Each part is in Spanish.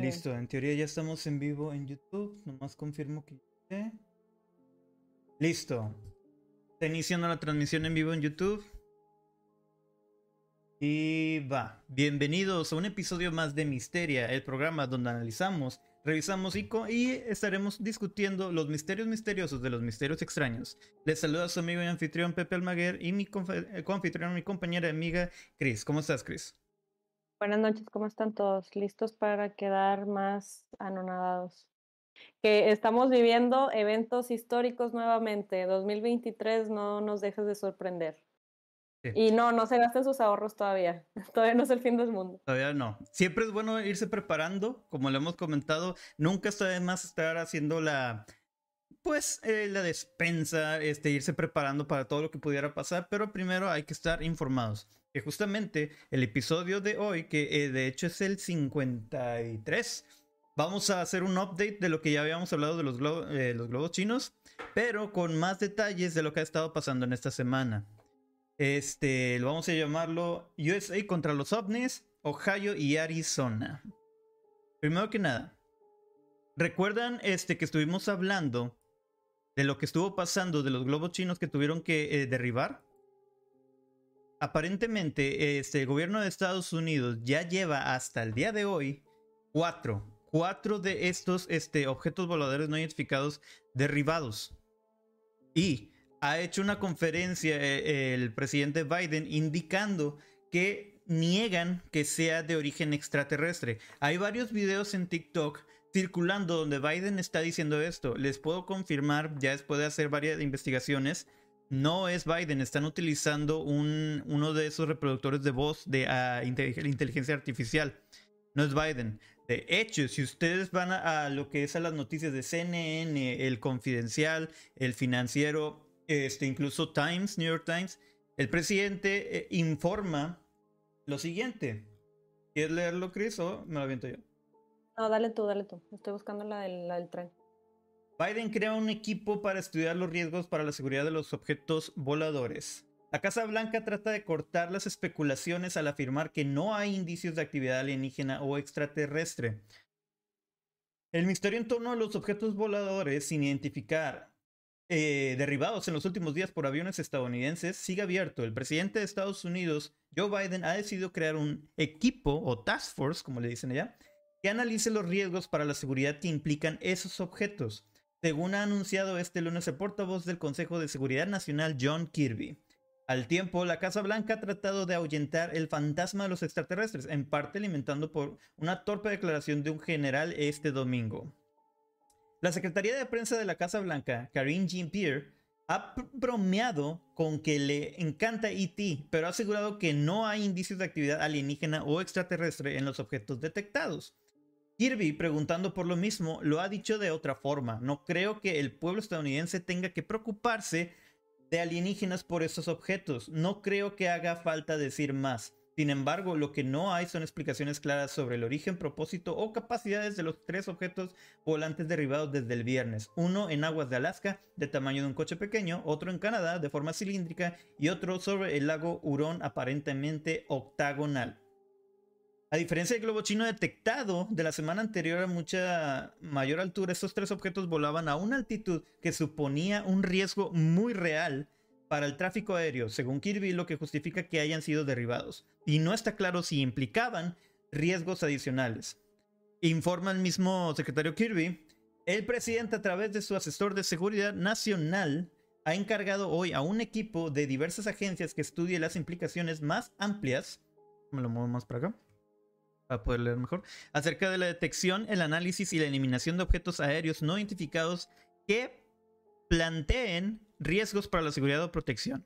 Listo, en teoría ya estamos en vivo en YouTube. Nomás confirmo que Listo. Iniciando la transmisión en vivo en YouTube. Y va. Bienvenidos a un episodio más de Misteria, el programa donde analizamos, revisamos y, y estaremos discutiendo los misterios misteriosos de los misterios extraños. Les saluda su amigo y anfitrión Pepe Almaguer y mi eh, coanfitrión, mi compañera amiga Chris. ¿Cómo estás, Chris? Buenas noches, ¿cómo están todos? ¿Listos para quedar más anonadados? Que estamos viviendo eventos históricos nuevamente. 2023 no nos dejes de sorprender. Y no, no se gasten sus ahorros todavía. Todavía no es el fin del mundo. Todavía no. Siempre es bueno irse preparando, como le hemos comentado. Nunca está de más estar haciendo la, pues, eh, la despensa, este, irse preparando para todo lo que pudiera pasar. Pero primero hay que estar informados que justamente el episodio de hoy, que eh, de hecho es el 53, vamos a hacer un update de lo que ya habíamos hablado de los, eh, los globos chinos, pero con más detalles de lo que ha estado pasando en esta semana. Este, vamos a llamarlo USA contra los ovnis, Ohio y Arizona. Primero que nada, ¿recuerdan este que estuvimos hablando de lo que estuvo pasando de los globos chinos que tuvieron que eh, derribar? Aparentemente este, el gobierno de Estados Unidos ya lleva hasta el día de hoy cuatro, cuatro de estos este, objetos voladores no identificados derribados. Y ha hecho una conferencia eh, el presidente Biden indicando que niegan que sea de origen extraterrestre. Hay varios videos en TikTok circulando donde Biden está diciendo esto. Les puedo confirmar, ya después de hacer varias investigaciones, no es Biden, están utilizando un, uno de esos reproductores de voz de uh, inteligencia artificial. No es Biden. De hecho, si ustedes van a, lo que es a las noticias de CNN, el Confidencial, el Financiero, este, incluso Times, New York Times, el presidente eh, informa lo siguiente. ¿Quieres leerlo, Chris, o me lo aviento yo? No, dale tú, dale tú. Estoy buscando la del tren. Biden crea un equipo para estudiar los riesgos para la seguridad de los objetos voladores. La Casa Blanca trata de cortar las especulaciones al afirmar que no hay indicios de actividad alienígena o extraterrestre. El misterio en torno a los objetos voladores sin identificar eh, derribados en los últimos días por aviones estadounidenses sigue abierto. El presidente de Estados Unidos, Joe Biden, ha decidido crear un equipo o task force, como le dicen allá, que analice los riesgos para la seguridad que implican esos objetos según ha anunciado este lunes el portavoz del Consejo de Seguridad Nacional John Kirby. Al tiempo, la Casa Blanca ha tratado de ahuyentar el fantasma de los extraterrestres, en parte alimentando por una torpe declaración de un general este domingo. La Secretaría de Prensa de la Casa Blanca, Karine Jean-Pierre, ha bromeado con que le encanta ET, pero ha asegurado que no hay indicios de actividad alienígena o extraterrestre en los objetos detectados. Kirby, preguntando por lo mismo, lo ha dicho de otra forma. No creo que el pueblo estadounidense tenga que preocuparse de alienígenas por esos objetos. No creo que haga falta decir más. Sin embargo, lo que no hay son explicaciones claras sobre el origen, propósito o capacidades de los tres objetos volantes derribados desde el viernes. Uno en aguas de Alaska, de tamaño de un coche pequeño, otro en Canadá, de forma cilíndrica, y otro sobre el lago Hurón, aparentemente octagonal. A diferencia del globo chino detectado de la semana anterior a mucha mayor altura, estos tres objetos volaban a una altitud que suponía un riesgo muy real para el tráfico aéreo, según Kirby, lo que justifica que hayan sido derribados. Y no está claro si implicaban riesgos adicionales. Informa el mismo secretario Kirby, el presidente a través de su asesor de seguridad nacional ha encargado hoy a un equipo de diversas agencias que estudie las implicaciones más amplias. Me lo muevo más para acá para poder leer mejor, acerca de la detección, el análisis y la eliminación de objetos aéreos no identificados que planteen riesgos para la seguridad o protección.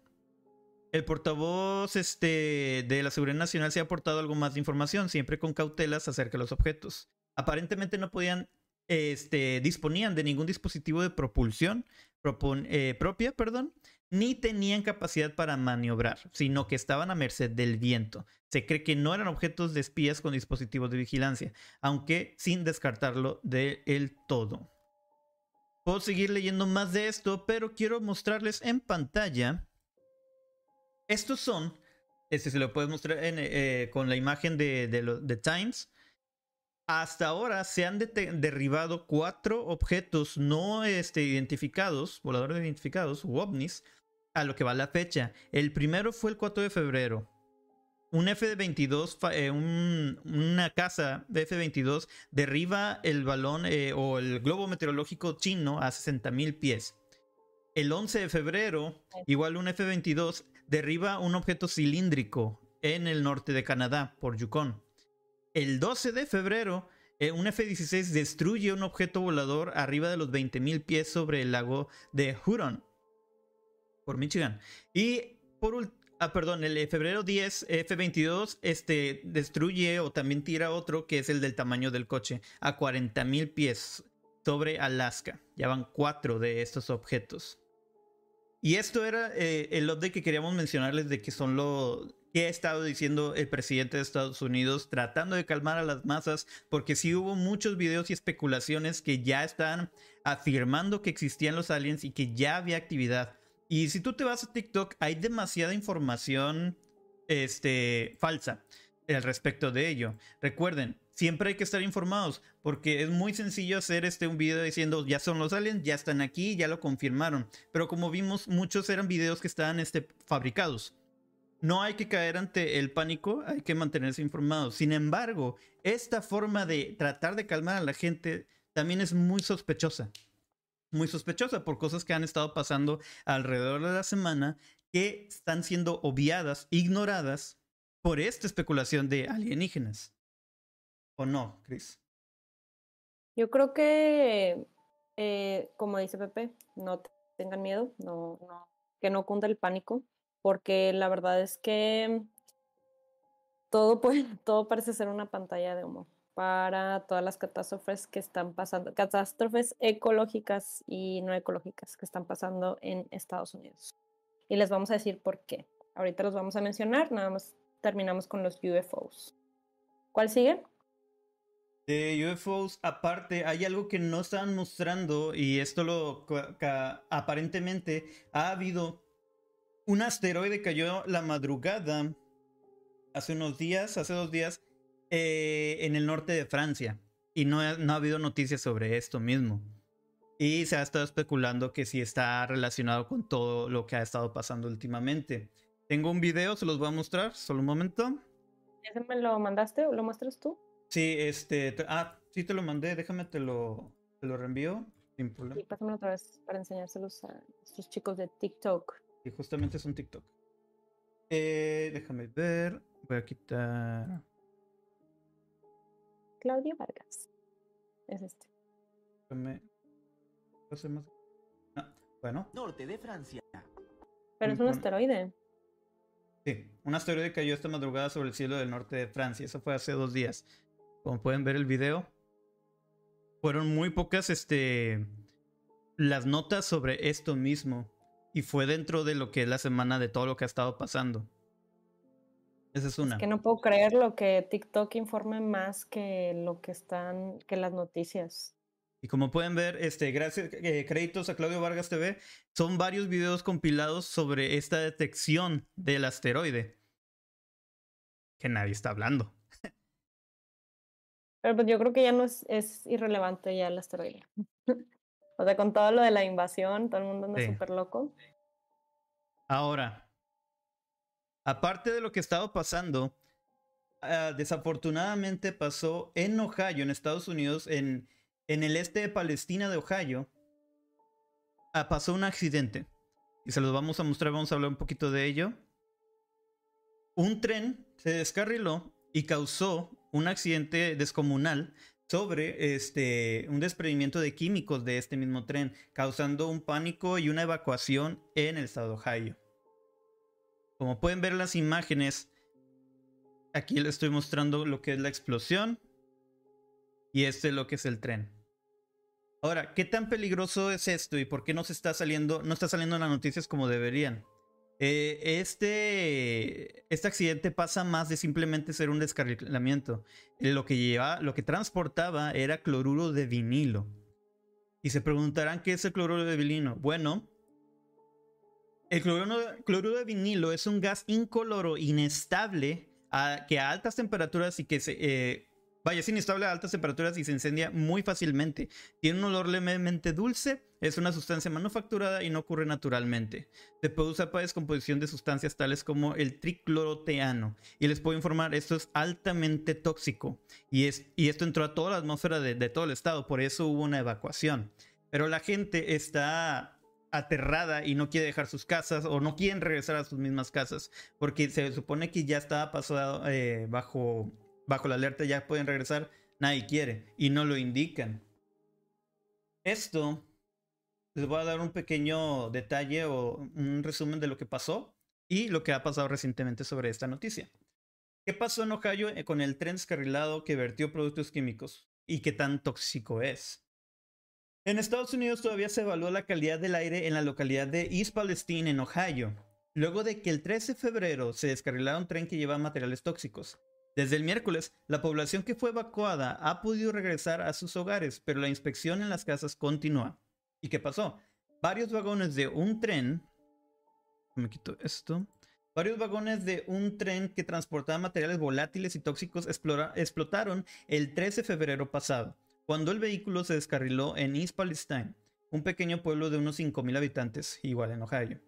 El portavoz este, de la Seguridad Nacional se ha aportado algo más de información, siempre con cautelas acerca de los objetos. Aparentemente no podían, este, disponían de ningún dispositivo de propulsión eh, propia, perdón, ni tenían capacidad para maniobrar, sino que estaban a merced del viento. Se cree que no eran objetos de espías con dispositivos de vigilancia, aunque sin descartarlo del todo. Puedo seguir leyendo más de esto, pero quiero mostrarles en pantalla. Estos son, este se lo puedo mostrar eh, con la imagen de, de, de Times. Hasta ahora se han derribado cuatro objetos no este, identificados, voladores identificados, u a lo que va la fecha. El primero fue el 4 de febrero. Un F-22, eh, una casa de F-22 derriba el balón eh, o el globo meteorológico chino a 60.000 pies. El 11 de febrero, igual un F-22 derriba un objeto cilíndrico en el norte de Canadá, por Yukon. El 12 de febrero, eh, un F-16 destruye un objeto volador arriba de los 20.000 pies sobre el lago de Huron, por Michigan. Y por ah, perdón, el febrero 10, F-22 este, destruye o también tira otro que es el del tamaño del coche, a 40.000 pies sobre Alaska. Ya van cuatro de estos objetos. Y esto era eh, el update que queríamos mencionarles de que son lo, ¿Qué ha estado diciendo el presidente de Estados Unidos tratando de calmar a las masas? Porque sí hubo muchos videos y especulaciones que ya están afirmando que existían los aliens y que ya había actividad. Y si tú te vas a TikTok, hay demasiada información este, falsa al respecto de ello. Recuerden, siempre hay que estar informados porque es muy sencillo hacer este un video diciendo ya son los aliens, ya están aquí, ya lo confirmaron. Pero como vimos, muchos eran videos que estaban este, fabricados no hay que caer ante el pánico, hay que mantenerse informados. Sin embargo, esta forma de tratar de calmar a la gente también es muy sospechosa. Muy sospechosa por cosas que han estado pasando alrededor de la semana que están siendo obviadas, ignoradas por esta especulación de alienígenas. ¿O no, Chris? Yo creo que, eh, como dice Pepe, no tengan miedo, no, no, que no cunda el pánico porque la verdad es que todo, puede, todo parece ser una pantalla de humo para todas las catástrofes que están pasando, catástrofes ecológicas y no ecológicas que están pasando en Estados Unidos. Y les vamos a decir por qué. Ahorita los vamos a mencionar, nada más terminamos con los UFOs. ¿Cuál sigue? De UFOs, aparte, hay algo que no están mostrando y esto lo aparentemente ha habido un asteroide cayó la madrugada, hace unos días, hace dos días, eh, en el norte de Francia. Y no ha, no ha habido noticias sobre esto mismo. Y se ha estado especulando que sí está relacionado con todo lo que ha estado pasando últimamente. Tengo un video, se los voy a mostrar, solo un momento. ¿Ese me lo mandaste o lo muestras tú? Sí, este. Ah, sí te lo mandé, déjame te lo, te lo reenvío. Sin problema. Sí, pásamelo otra vez para enseñárselos a estos chicos de TikTok. Y justamente es un TikTok. Eh, déjame ver. Voy a quitar. Claudio Vargas. Es este. Más. Ah, bueno. Norte de Francia. Pero es un asteroide. Sí, un asteroide cayó esta madrugada sobre el cielo del norte de Francia. Eso fue hace dos días. Como pueden ver el video, fueron muy pocas este, las notas sobre esto mismo. Y fue dentro de lo que es la semana de todo lo que ha estado pasando. Esa es una. Es que no puedo creer lo que TikTok informe más que lo que están, que las noticias. Y como pueden ver, este, gracias, eh, créditos a Claudio Vargas TV, son varios videos compilados sobre esta detección del asteroide. Que nadie está hablando. Pero pues yo creo que ya no es, es irrelevante ya el asteroide. O sea, con todo lo de la invasión, todo el mundo anda súper loco. Ahora, aparte de lo que estaba pasando, ah, desafortunadamente pasó en Ohio, en Estados Unidos, en, en el este de Palestina de Ohio, ah, pasó un accidente. Y se los vamos a mostrar, vamos a hablar un poquito de ello. Un tren se descarriló y causó un accidente descomunal sobre este, un desprendimiento de químicos de este mismo tren, causando un pánico y una evacuación en el estado de Ohio. Como pueden ver las imágenes, aquí les estoy mostrando lo que es la explosión y este es lo que es el tren. Ahora, ¿qué tan peligroso es esto y por qué no se está saliendo, no está saliendo en las noticias como deberían? Eh, este, este accidente pasa más de simplemente ser un descarrilamiento. Lo que, lleva, lo que transportaba era cloruro de vinilo. Y se preguntarán qué es el cloruro de vinilo. Bueno, el cloruro, de vinilo es un gas incoloro, inestable, que a altas temperaturas y que se, eh, Vaya, es inestable a altas temperaturas y se incendia muy fácilmente. Tiene un olor levemente dulce, es una sustancia manufacturada y no ocurre naturalmente. Se puede usar para descomposición de sustancias tales como el tricloroteano. Y les puedo informar, esto es altamente tóxico. Y, es, y esto entró a toda la atmósfera de, de todo el estado, por eso hubo una evacuación. Pero la gente está aterrada y no quiere dejar sus casas o no quieren regresar a sus mismas casas porque se supone que ya estaba pasado eh, bajo bajo la alerta ya pueden regresar, nadie quiere y no lo indican. Esto les voy a dar un pequeño detalle o un resumen de lo que pasó y lo que ha pasado recientemente sobre esta noticia. ¿Qué pasó en Ohio eh, con el tren descarrilado que vertió productos químicos y qué tan tóxico es? En Estados Unidos todavía se evaluó la calidad del aire en la localidad de East Palestine, en Ohio, luego de que el 13 de febrero se descarrilara un tren que llevaba materiales tóxicos. Desde el miércoles, la población que fue evacuada ha podido regresar a sus hogares, pero la inspección en las casas continúa. ¿Y qué pasó? Varios vagones de un tren... Me quito esto. Varios vagones de un tren que transportaba materiales volátiles y tóxicos explotaron el 13 de febrero pasado, cuando el vehículo se descarriló en East Palestine, un pequeño pueblo de unos 5.000 habitantes, igual en Ohio.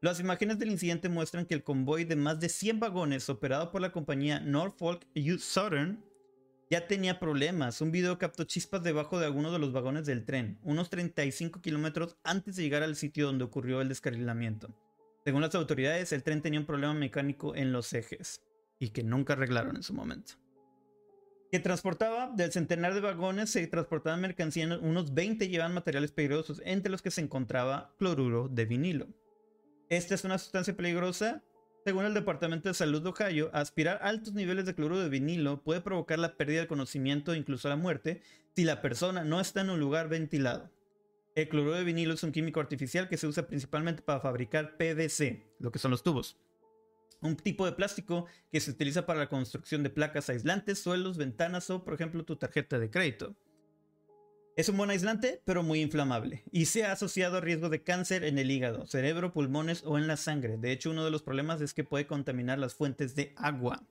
Las imágenes del incidente muestran que el convoy de más de 100 vagones operado por la compañía Norfolk Southern ya tenía problemas. Un video captó chispas debajo de algunos de los vagones del tren, unos 35 kilómetros antes de llegar al sitio donde ocurrió el descarrilamiento. Según las autoridades, el tren tenía un problema mecánico en los ejes y que nunca arreglaron en su momento. Que transportaba del centenar de vagones, se transportaban mercancía, unos 20 llevaban materiales peligrosos, entre los que se encontraba cloruro de vinilo. Esta es una sustancia peligrosa. Según el Departamento de Salud de Ohio, aspirar altos niveles de cloruro de vinilo puede provocar la pérdida de conocimiento e incluso la muerte si la persona no está en un lugar ventilado. El cloruro de vinilo es un químico artificial que se usa principalmente para fabricar PVC, lo que son los tubos. Un tipo de plástico que se utiliza para la construcción de placas aislantes, suelos, ventanas o, por ejemplo, tu tarjeta de crédito. Es un buen aislante, pero muy inflamable, y se ha asociado a riesgo de cáncer en el hígado, cerebro, pulmones o en la sangre. De hecho, uno de los problemas es que puede contaminar las fuentes de agua.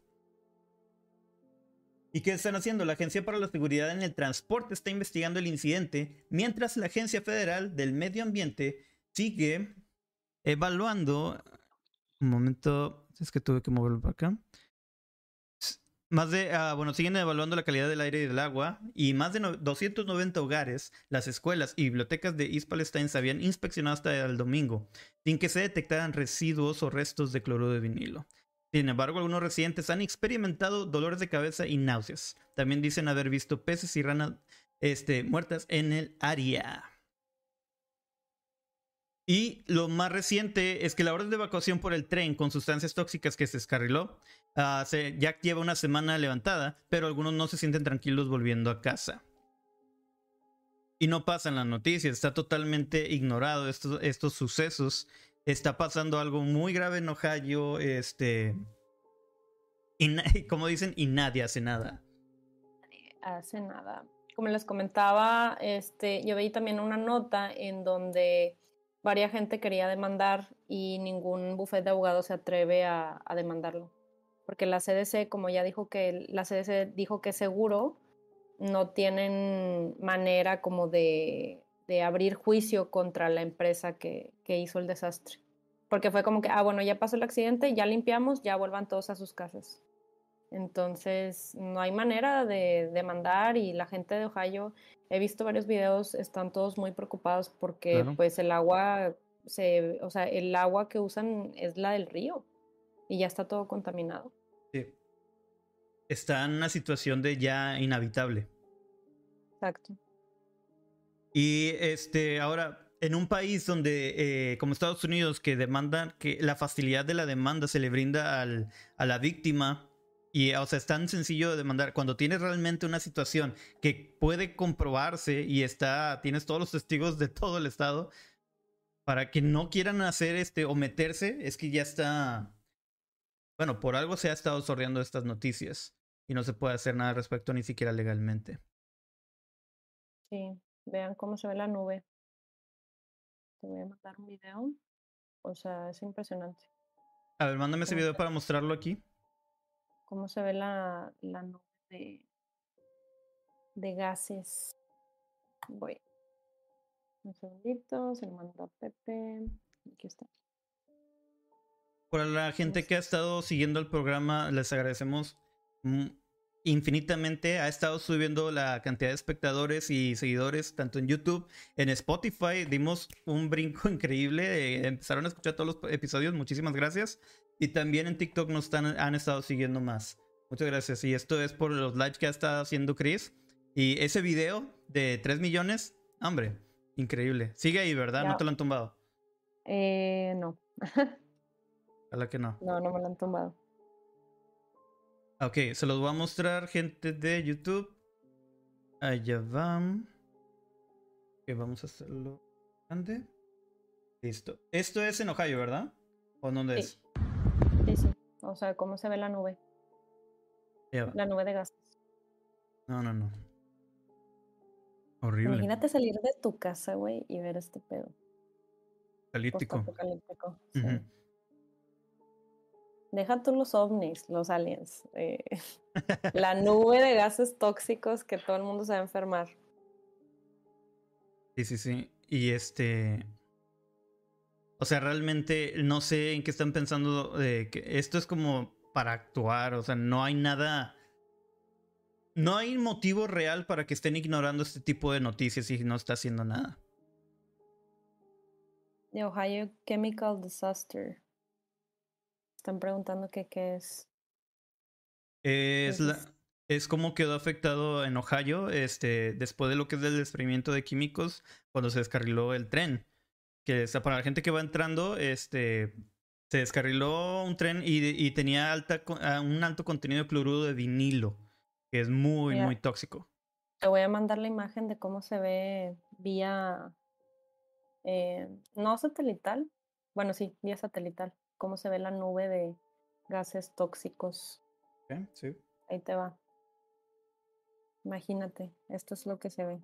¿Y qué están haciendo? La Agencia para la Seguridad en el Transporte está investigando el incidente, mientras la Agencia Federal del Medio Ambiente sigue evaluando... Un momento, es que tuve que moverlo para acá. Más de, ah, bueno, siguen evaluando la calidad del aire y del agua y más de 290 hogares, las escuelas y bibliotecas de East Palestine se habían inspeccionado hasta el domingo, sin que se detectaran residuos o restos de cloruro de vinilo. Sin embargo, algunos residentes han experimentado dolores de cabeza y náuseas. También dicen haber visto peces y ranas este, muertas en el área. Y lo más reciente es que la orden de evacuación por el tren con sustancias tóxicas que se descarriló ah, ya lleva una semana levantada, pero algunos no se sienten tranquilos volviendo a casa. Y no pasa en las noticias, está totalmente ignorado estos, estos sucesos. Está pasando algo muy grave en Ohio, este... Y como dicen, y nadie hace nada. Nadie hace nada. Como les comentaba, este, yo veí también una nota en donde Varia gente quería demandar y ningún bufete de abogados se atreve a, demandarlo. Porque la CDC, como ya dijo que la CDC dijo que seguro, no tienen manera como de, abrir juicio contra la empresa que, que, hizo el desastre. Porque fue como que, ah, bueno, ya pasó el accidente, ya limpiamos, ya vuelvan todos a sus casas. Entonces, no hay manera de demandar y la gente de Ohio, he visto varios videos, están todos muy preocupados porque pues el agua, se, o sea, el agua que usan es la del río y ya está todo contaminado. Sí. Está en una situación de ya inhabitable. Exacto. Y este, ahora, en un país donde, eh, como Estados Unidos, que demandan, que la facilidad de la demanda se le brinda al, a la víctima, y, o sea, es tan sencillo de demandar. Cuando tienes realmente una situación que puede comprobarse y está, tienes todos los testigos de todo el estado, para que no quieran hacer este o meterse, es que ya está. Bueno, por algo se ha estado sordeando estas noticias y no se puede hacer nada al respecto ni siquiera legalmente. Sí, vean cómo se ve la nube. Te voy a mandar un video. O sea, es impresionante. A ver, mándame ese video para mostrarlo aquí cómo se ve la, la nube de gases. Voy. Un segundito, se lo mando a Pepe. Aquí está. Por la gente que ha estado siguiendo el programa, les agradecemos mm, infinitamente. Ha estado subiendo la cantidad de espectadores y seguidores, tanto en YouTube, en Spotify. Dimos un brinco increíble. eh, empezaron a escuchar todos los episodios. Muchísimas gracias. Y también en TikTok nos están, han estado siguiendo más. Muchas gracias. Y esto es por los lives que ha estado haciendo Chris. Y ese video de 3 millones, hombre, increíble. Sigue ahí, ¿verdad? Ya. No te lo han tumbado. Eh, no, Ojalá que no. no, no me lo han tumbado. Ok, se los voy a mostrar, gente de YouTube. Allá van. Ok, vamos a hacerlo grande. Listo. Esto es en Ohio, ¿verdad? ¿O dónde Sí. es? O sea, cómo se ve la nube, la nube de gases. No, no, no. Horrible. Imagínate salir de tu casa, güey, y ver este pedo. Apocalíptico. Sí. Ujú. Deja tú los ovnis, los aliens. eh, la nube de gases tóxicos que todo el mundo se va a enfermar. Sí, sí, sí. Y este. O sea, realmente no sé en qué están pensando que esto es como para actuar. O sea, no hay nada. No hay motivo real para que estén ignorando este tipo de noticias y no está haciendo nada. De Ohio Chemical Disaster. Están preguntando que qué es. Es, la, es como quedó afectado en Ohio este, después de lo que es del desprendimiento de químicos cuando se descarriló el tren. Que para la gente que va entrando, este, se descarriló un tren y, y tenía alta, ah, un alto contenido de cloruro de vinilo, que es muy, muy tóxico. Te voy a mandar la imagen de cómo se ve vía. eh, no satelital. Bueno, sí, vía satelital. Cómo se ve la nube de gases tóxicos. Sí. Ahí te va. Imagínate, esto es lo que se ve.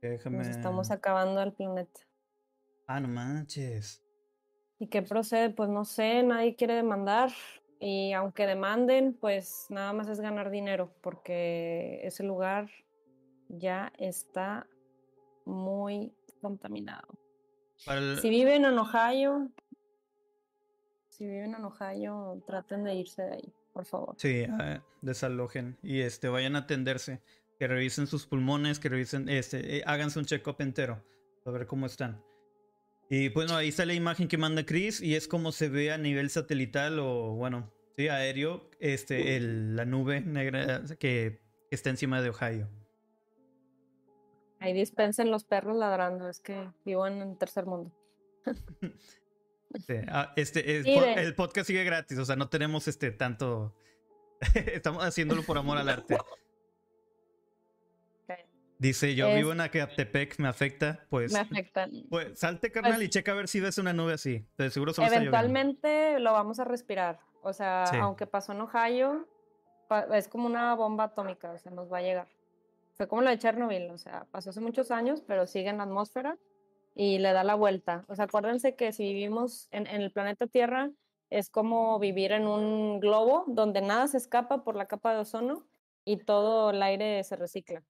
Déjame. Nos estamos acabando el planeta. Ah, no manches. ¿Y qué procede? Pues no sé, nadie quiere demandar. Y aunque demanden, pues nada más es ganar dinero, porque ese lugar ya está muy contaminado. El- Si viven en Ohio, si viven en Ohio, traten de irse de ahí, por favor. Sí, ah, desalojen y este vayan a atenderse, que revisen sus pulmones, que revisen, este, eh, háganse un check-up entero, a ver cómo están. Y bueno, ahí está la imagen que manda Chris y es como se ve a nivel satelital o bueno, sí, aéreo, este, el- la nube negra que, está encima de Ohio. Ahí dispensen los perros ladrando, es que vivo en el tercer mundo. Este, es- Sí, po- de- el podcast sigue gratis, o sea, no tenemos este tanto, estamos haciéndolo por amor al arte. Dice, yo Es- vivo en Acatepec, me afecta, pues... Me afectan. Pues salte, carnal, Pues- y checa a ver si ves una nube así. De seguro solo está. Eventualmente lo vamos a respirar. O sea, Sí. aunque pasó en Ohio, es como una bomba atómica, o sea, nos va a llegar. Fue como lo de Chernobyl, o sea, pasó hace muchos años, pero sigue en la atmósfera y le da la vuelta. O sea, acuérdense que si vivimos en, en el planeta Tierra, es como vivir en un globo donde nada se escapa por la capa de ozono y todo el aire se recicla.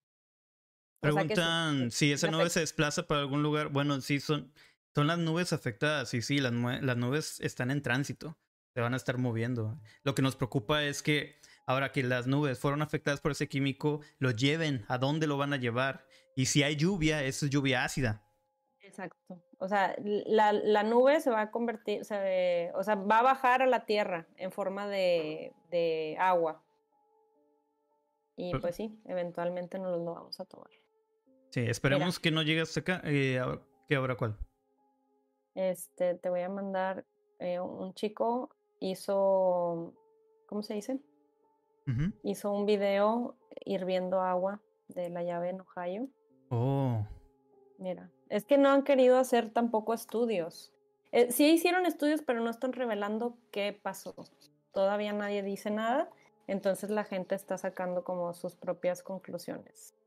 O sea Preguntan si esa nube afecta. se desplaza para algún lugar. Bueno, sí, son, son las nubes afectadas. Sí, sí, las, las nubes están en tránsito. Se van a estar moviendo. Lo que nos preocupa es que ahora que las nubes fueron afectadas por ese químico, lo lleven. ¿A dónde lo van a llevar? Y si hay lluvia, es lluvia ácida. Exacto. O sea, la, la nube se va a convertir, se- o sea, va a bajar a la tierra en forma de, de agua. Y Pero- pues sí, eventualmente nos lo vamos a tomar. Sí, esperemos que no llegue hasta acá. Eh, ¿Qué ahora cuál? Este, te voy a mandar, eh, un chico hizo, ¿cómo se dice? Hizo un video hirviendo agua de la llave en Ohio. Oh, Mira, es que no han querido hacer tampoco estudios. Eh, sí hicieron estudios, pero no están revelando qué pasó. Todavía nadie dice nada, entonces la gente está sacando como sus propias conclusiones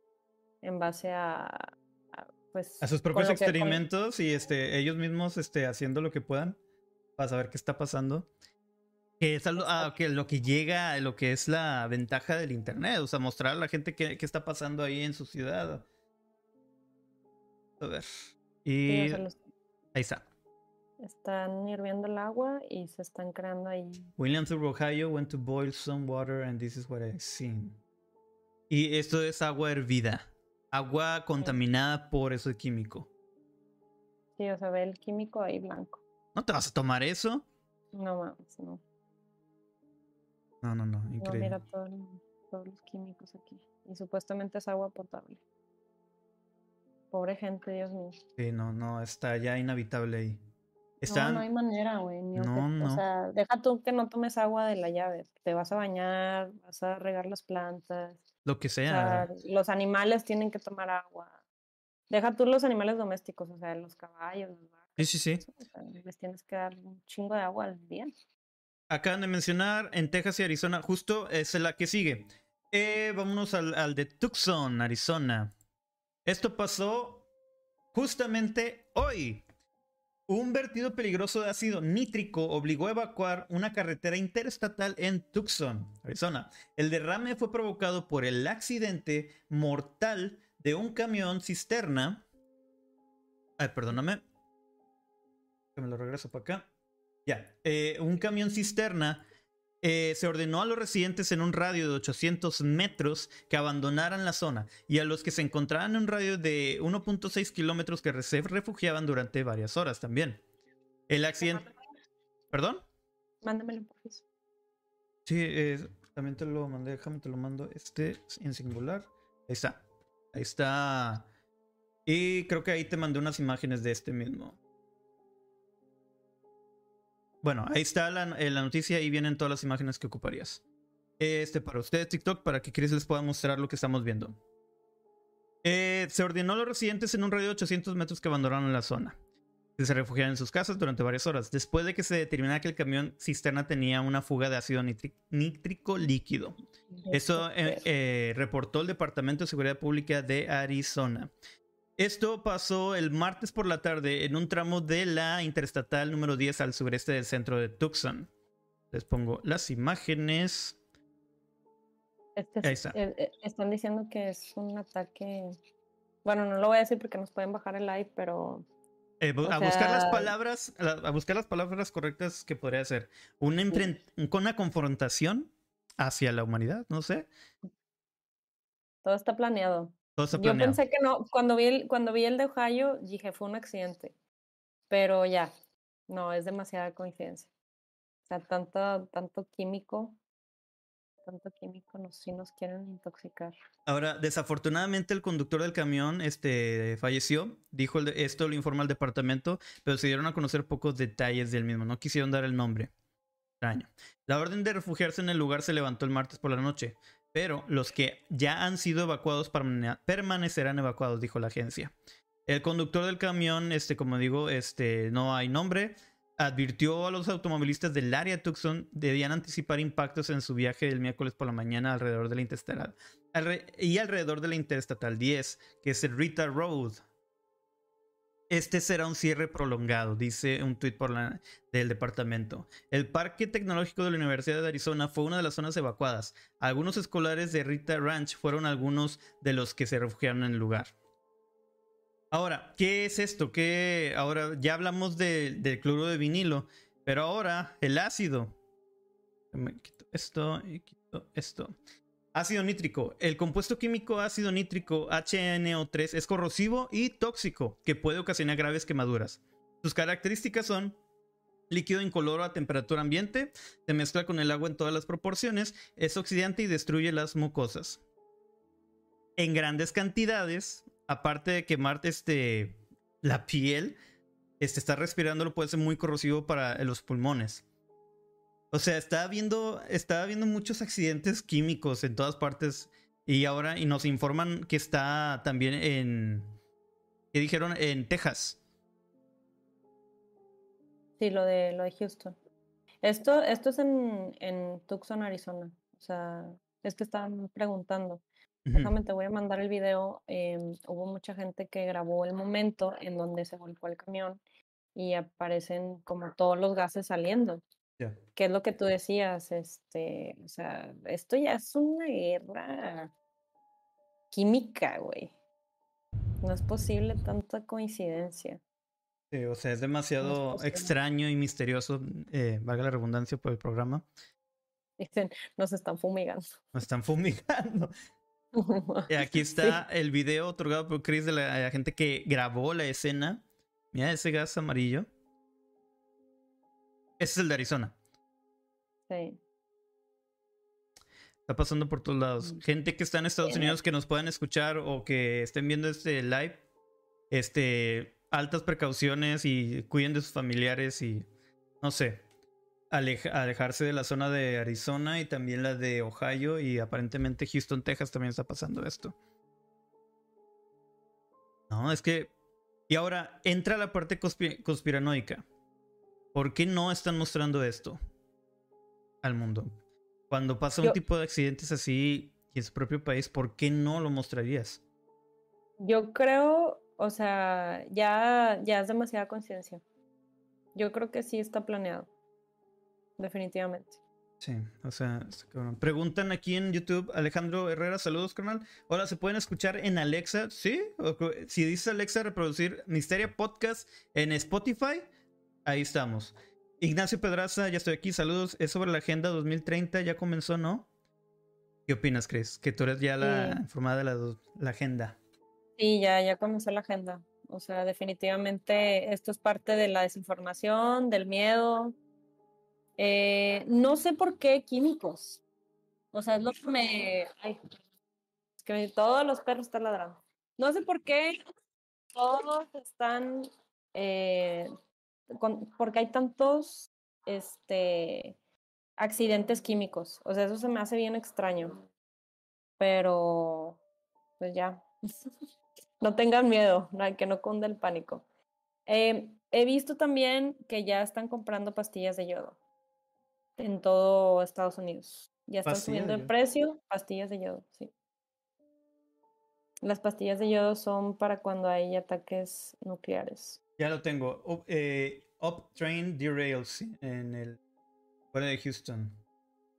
en base a, a, pues a sus propios que- experimentos y este, ellos mismos este, haciendo lo que puedan para saber qué está pasando. Que es algo- ah, que lo que llega, lo que es la ventaja del internet, o sea, mostrar a la gente qué, qué está pasando ahí en su ciudad. A ver. Y los- ahí está. están hirviendo el agua y se están creando ahí. Williamsburg, Ohio, went to boil some water and this is what I seen. Y esto es agua hervida. Agua contaminada por ese químico. Sí, o sea, ve el químico ahí blanco. ¿No te vas a tomar eso? No mames, no. No, no, no, No, increíble. mira todo el- todos los químicos aquí. Y supuestamente es agua potable. Pobre gente, Dios mío. Sí, no, no, está ya inhabitable ahí. No, Están, no hay manera, güey. No, no. O sea, deja tú que no tomes agua de la llave. Te vas a bañar, vas a regar las plantas. Lo que O sea. los animales tienen que tomar agua. Deja tú los animales domésticos, o sea, los caballos, las vacas. Sí, sí, sí. eso, o sea, les tienes que dar un chingo de agua al día. Acaban de mencionar en Texas y Arizona, justo es la que sigue. Eh, vámonos al, al de Tucson, Arizona. Esto pasó justamente hoy. Un vertido peligroso de ácido nítrico obligó a evacuar una carretera interestatal en Tucson, Arizona. El derrame fue provocado por el accidente mortal de un camión cisterna. Ay, perdóname. Que me lo regreso para acá. Ya, eh, un camión cisterna eh, se ordenó a los residentes en un radio de 800 metros que abandonaran la zona y a los que se encontraban en un radio de 1.6 kilómetros que se refugiaban durante varias horas también. El accidente... ¿Perdón? Mándamelo, por favor. Sí, eh, también te lo mandé, déjame te lo mando. Este en singular. Ahí está. Ahí está. Y creo que ahí te mandé unas imágenes de este mismo. Bueno, ahí está la, eh, la noticia y vienen todas las imágenes que ocuparías. Este para ustedes, TikTok, para que Chris les pueda mostrar lo que estamos viendo. Eh, se ordenó a los residentes en un radio de 800 metros que abandonaron la zona. Que se refugiaran en sus casas durante varias horas, después de que se determinara que el camión cisterna tenía una fuga de ácido nítrico líquido. Eso eh, eh, reportó el Departamento de Seguridad Pública de Arizona. Esto pasó el martes por la tarde en un tramo de la interestatal número 10 al sureste del centro de Tucson. Les pongo las imágenes. Este es- Ahí está. eh, eh, están diciendo que es un ataque. Bueno, no lo voy a decir porque nos pueden bajar el live, pero Eh, a buscar las palabras, a, buscar las palabras correctas que podría ser. Un enfren- con una confrontación hacia la humanidad, no sé. todo está planeado. Yo pensé que no, cuando vi el, cuando vi el de Ohio, dije fue un accidente. Pero ya, no, es demasiada coincidencia. O sea, tanto, tanto químico, tanto químico, nos, sí nos quieren intoxicar. Ahora, desafortunadamente el conductor del camión este, falleció. Dijo el esto lo informa el departamento, pero se dieron a conocer pocos detalles del mismo. No quisieron dar el nombre. Extraño. La orden de refugiarse en el lugar se levantó el martes por la noche, pero los que ya han sido evacuados permane- permanecerán evacuados, dijo la agencia. El conductor del camión, este, como digo, este, no hay nombre, advirtió a los automovilistas del área Tucson debían anticipar impactos en su viaje del miércoles por la mañana alrededor de la interestatal y alrededor de la interestatal 10, que es el Rita Road. Este será un cierre prolongado, dice un tuit del departamento. El Parque Tecnológico de la Universidad de Arizona fue una de las zonas evacuadas. Algunos escolares de Rita Ranch fueron algunos de los que se refugiaron en el lugar. Ahora, ¿qué es esto? ¿Qué? Ahora ya hablamos de- del cloro de vinilo, pero ahora el ácido. Quito esto y quito esto. Ácido nítrico. El compuesto químico ácido nítrico HNO3 es corrosivo y tóxico, que puede ocasionar graves quemaduras. Sus características son líquido incoloro a temperatura ambiente, se mezcla con el agua en todas las proporciones, es oxidante y destruye las mucosas. En grandes cantidades, aparte de quemarte este, la piel, este, estar respirándolo puede ser muy corrosivo para los pulmones. O sea, estaba viendo, estaba viendo muchos accidentes químicos en todas partes y ahora y nos informan que está también en, ¿qué dijeron? En Texas. Sí, lo de, lo de Houston. Esto, esto es en, en Tucson, Arizona. O sea, es que estaban preguntando. Déjame, te voy a mandar el video. em, hubo mucha gente que grabó el momento en donde se volcó el camión y aparecen como todos los gases saliendo. ¿Qué es lo que tú decías? Este, o sea, esto ya es una guerra química, güey. No es posible tanta coincidencia. Sí, o sea, es demasiado extraño y misterioso, eh, valga la redundancia por el programa. Dicen, nos están fumigando. Nos están fumigando. y aquí está el video otorgado por Chris de la, gente que grabó la escena. Mira ese gas amarillo. Ese es el de Arizona. Sí. Está pasando por todos lados. Mm. Gente que está en Estados Unidos que nos puedan escuchar o que estén viendo este live. Este, altas precauciones y cuiden de sus familiares y no sé, alejarse de la zona de Arizona y también la de Ohio y aparentemente Houston, Texas también está pasando esto. No, es que... Y ahora entra la parte conspiranoica. ¿Por qué no están mostrando esto al mundo? Cuando pasa un tipo de accidentes así y en su propio país, ¿por qué no lo mostrarías? Yo creo, o sea, ya, ya es demasiada conciencia. Yo creo que sí está planeado definitivamente. Sí, o sea, preguntan aquí en YouTube, Alejandro Herrera, saludos, canal. Hola, ¿se pueden escuchar en Alexa? Sí, si dice Alexa reproducir Misteria Podcast en Spotify, ahí estamos. Ignacio Pedraza, ya estoy aquí, saludos. Es sobre la Agenda 2030, ya comenzó, ¿no? ¿Qué opinas, Chris? Que tú eres ya la informada de la, la agenda. Sí, ya, ya comenzó la agenda. O sea, definitivamente esto es parte de la desinformación, del miedo, eh, no sé por qué químicos. O sea, es lo que me. Ay, es que todos los perros están ladrando. No sé por qué todos están. Eh, porque hay tantos este, accidentes químicos. O sea, eso se me hace bien extraño. Pero, pues ya. no tengan miedo, que no cunda el pánico. Eh, he visto también que ya están comprando pastillas de yodo en todo Estados Unidos. Ya están subiendo el precio, pastillas de yodo, sí. Las pastillas de yodo son para cuando hay ataques nucleares. Ya lo tengo. Up, eh, Train Derails en el fuera de Houston.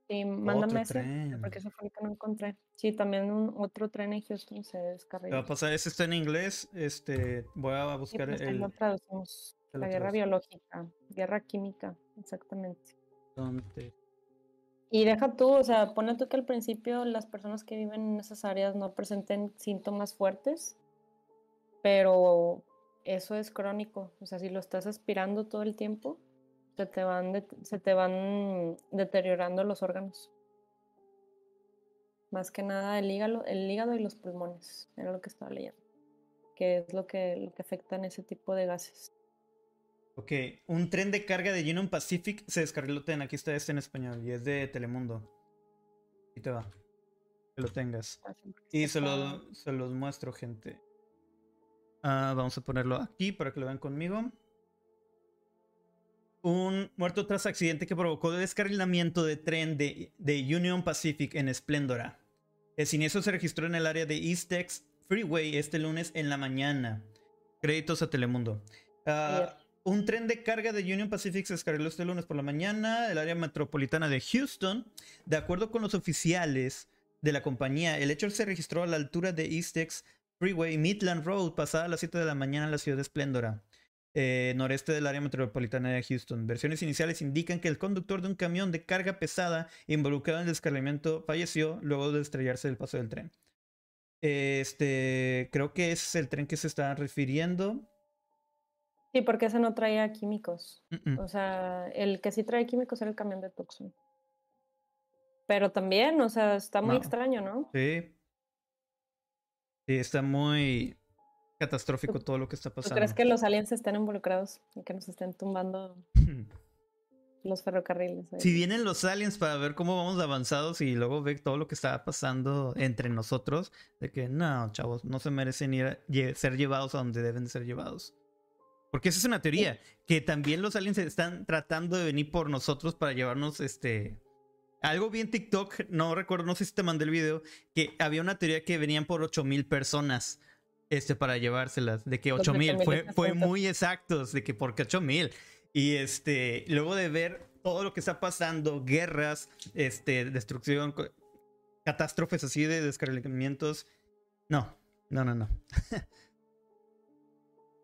Sí, mándame ese, porque eso fue el que no encontré. Sí, también un, otro tren en Houston se descarriló. Va a pasar, ese está en inglés. Este, voy a buscar pues, el. La guerra biológica, guerra química, exactamente. Y deja tú, o sea, pone tú que al principio las personas que viven en esas áreas no presenten síntomas fuertes, pero eso es crónico. O sea, si lo estás aspirando todo el tiempo, se te van, se te van deteriorando los órganos. Más que nada el hígado, el hígado y los pulmones, era lo que estaba leyendo, que es lo que, lo que afecta en ese tipo de gases. Ok, un tren de carga de Union Pacific se descarriló. Ten, aquí está este en español y es de Telemundo. Y te va. Que lo tengas. Ah, y se, lo, se los muestro, gente. Ah, vamos a ponerlo aquí para que lo vean conmigo. Un muerto tras accidente que provocó descarrilamiento de tren de, de Union Pacific en Splendora. El siniestro se registró en el área de East Tex Freeway este lunes en la mañana. Créditos a Telemundo. Uh, un tren de carga de Union Pacific se descargó este lunes por la mañana del área metropolitana de Houston. De acuerdo con los oficiales de la compañía, el hecho se registró a la altura de Eastex Freeway Midland Road pasada a las 7 de la mañana en la ciudad de Splendora, eh, noreste del área metropolitana de Houston. Versiones iniciales indican que el conductor de un camión de carga pesada involucrado en el descargamiento falleció luego de estrellarse del paso del tren. Este, creo que es el tren que se está refiriendo. Sí, porque ese no traía químicos. O sea, el que sí trae químicos era el camión de Tucson. Pero también, o sea, está muy extraño, ¿no? Sí. Sí, está muy catastrófico todo lo que está pasando. ¿Tú crees que los aliens estén involucrados y que nos estén tumbando los ferrocarriles? Si vienen los aliens para ver cómo vamos avanzados y luego ver todo lo que está pasando entre nosotros, de que no, chavos, no se merecen ir a ser llevados a donde deben ser llevados. Porque esa es una teoría, que también los aliens están tratando de venir por nosotros para llevarnos este... Algo bien TikTok, no recuerdo, no sé si te mandé el video, que había una teoría que venían por 8000 personas este, para llevárselas, de que 8000, fue, fue muy exactos, de que porque 8000. Y este, luego de ver todo lo que está pasando, guerras, este, destrucción, catástrofes así de descarrilamientos. No, no, no, no.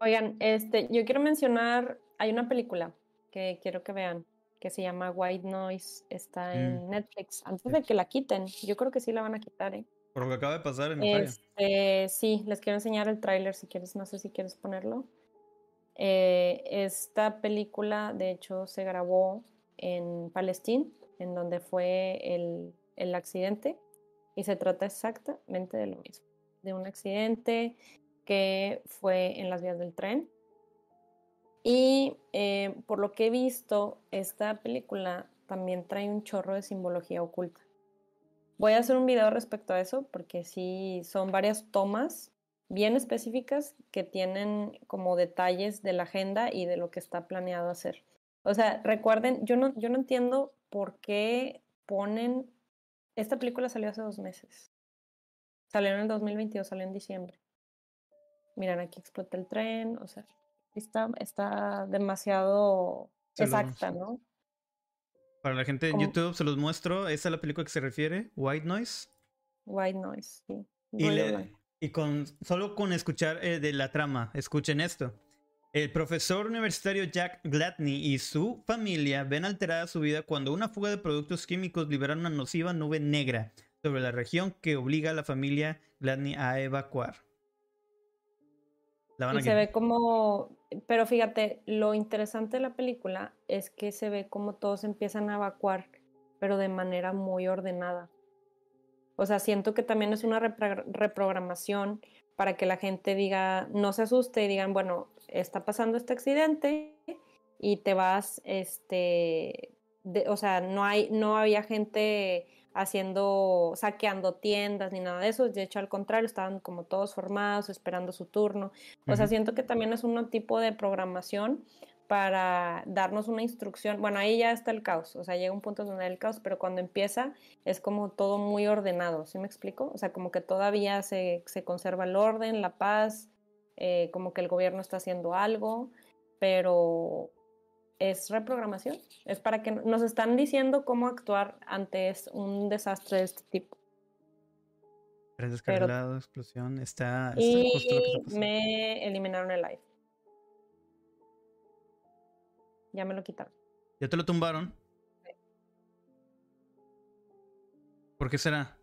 Oigan, este, yo quiero mencionar, hay una película que quiero que vean, que se llama White Noise, está en Mm. Netflix. Antes de que la quiten, yo creo que sí la van a quitar, ¿eh? Por lo que acaba de pasar en. Este, sí, les quiero enseñar el tráiler si quieres, no sé si quieres ponerlo. Eh, esta película, de hecho, se grabó en Palestina, en donde fue el, el accidente, y se trata exactamente de lo mismo, de un accidente que fue en las vías del tren. Y eh, por lo que he visto, esta película también trae un chorro de simbología oculta. Voy a hacer un video respecto a eso porque sí son varias tomas bien específicas que tienen como detalles de la agenda y de lo que está planeado hacer. O sea, recuerden, yo no, yo no entiendo por qué ponen... Esta película salió hace dos meses. Salió en el 2022, salió en diciembre. Miren, aquí explota el tren, o sea, está, está demasiado Se exacta, ¿no? Para la gente en YouTube se los muestro. ¿Esa es la película que se refiere? White Noise. White noise, sí. Y, le- con solo con escuchar eh, de la trama, escuchen esto. El profesor universitario Jack Gladney y su familia ven alterada su vida cuando una fuga de productos químicos libera una nociva nube negra sobre la región que obliga a la familia Gladney a evacuar. La van a Y se ve como, pero fíjate, lo interesante de la película es que se ve como todos empiezan a evacuar, pero de manera muy ordenada. O sea, siento que también es una reprogramación para que la gente diga, no se asuste y digan, bueno, está pasando este accidente y te vas, este, de- o sea, no hay, no había gente haciendo, saqueando tiendas ni nada de eso. De hecho, al contrario, estaban como todos formados, esperando su turno. O sea, siento que también es un tipo de programación para darnos una instrucción. Bueno, ahí ya está el caos, o sea, llega un punto donde hay el caos, pero cuando empieza es como todo muy ordenado, ¿sí me explico? O sea, como que todavía se, se conserva el orden, la paz, eh, como que el gobierno está haciendo algo, pero es reprogramación, es para que nos están diciendo cómo actuar ante un desastre de este tipo. Pero- descarrilado, explosión. Está, está justo lo que está Y me eliminaron el live. Ya me lo quitaron. ¿Ya te lo tumbaron? ¿Por qué será?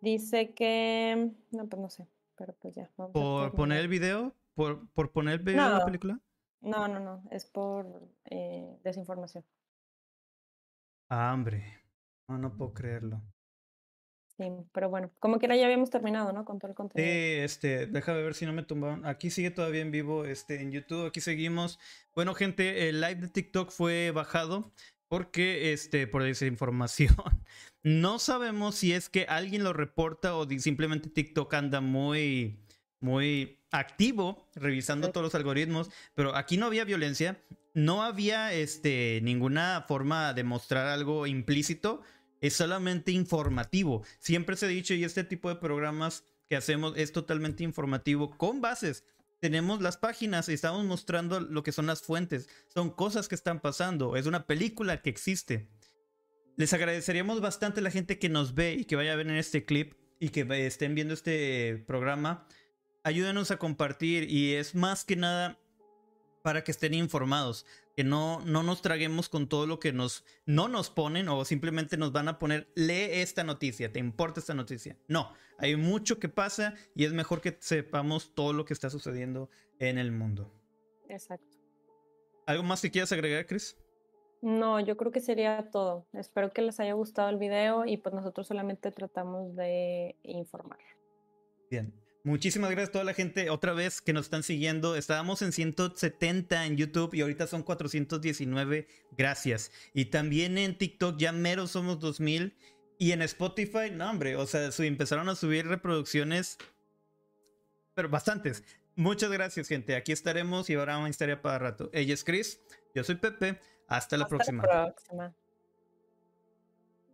Dice que. No, pues no sé. Pero pues ya. vamos ¿Por poner el video? ¿Por, por poner el video de la No. película? No, no, no. Es por eh, desinformación. Ah, hombre. No, no puedo creerlo. Sí, pero bueno. Como quiera, ya habíamos terminado, ¿no? Con todo el Sí, contenido. este, déjame ver si no me tumbaron. Aquí sigue todavía en vivo, este, en YouTube, aquí seguimos. Bueno, gente, el live de TikTok fue bajado porque, este, por desinformación. No sabemos si es que alguien lo reporta o simplemente TikTok anda muy, muy activo revisando todos los algoritmos, pero aquí no había violencia, no había, este, ninguna forma de mostrar algo implícito es solamente informativo. Siempre se ha dicho y este tipo de programas que hacemos es totalmente informativo con bases. Tenemos las páginas y estamos mostrando lo que son las fuentes. Son cosas que están pasando. Es una película que existe. Les agradeceríamos bastante a la gente que nos ve y que vaya a ver en este clip y que estén viendo este programa. Ayúdenos a compartir y es más que nada para que estén informados que no, no nos traguemos con todo lo que nos, no nos ponen o simplemente nos van a poner, lee esta noticia, ¿te importa esta noticia? No, hay mucho que pasa y es mejor que sepamos todo lo que está sucediendo en el mundo. Exacto. ¿Algo más que quieras agregar, Chris? No, yo creo que sería todo. Espero que les haya gustado el video y pues nosotros solamente tratamos de informar. Bien. Muchísimas gracias a toda la gente otra vez que nos están siguiendo. Estábamos en 170 en YouTube y ahorita son 419. Gracias. Y también en TikTok ya mero somos 2000. Y en Spotify, no hombre, o sea, empezaron a subir reproducciones, pero bastantes. Muchas gracias, gente. Aquí estaremos y habrá una historia para rato. Ella es Chris, yo soy Pepe. Hasta la Hasta próxima. la próxima.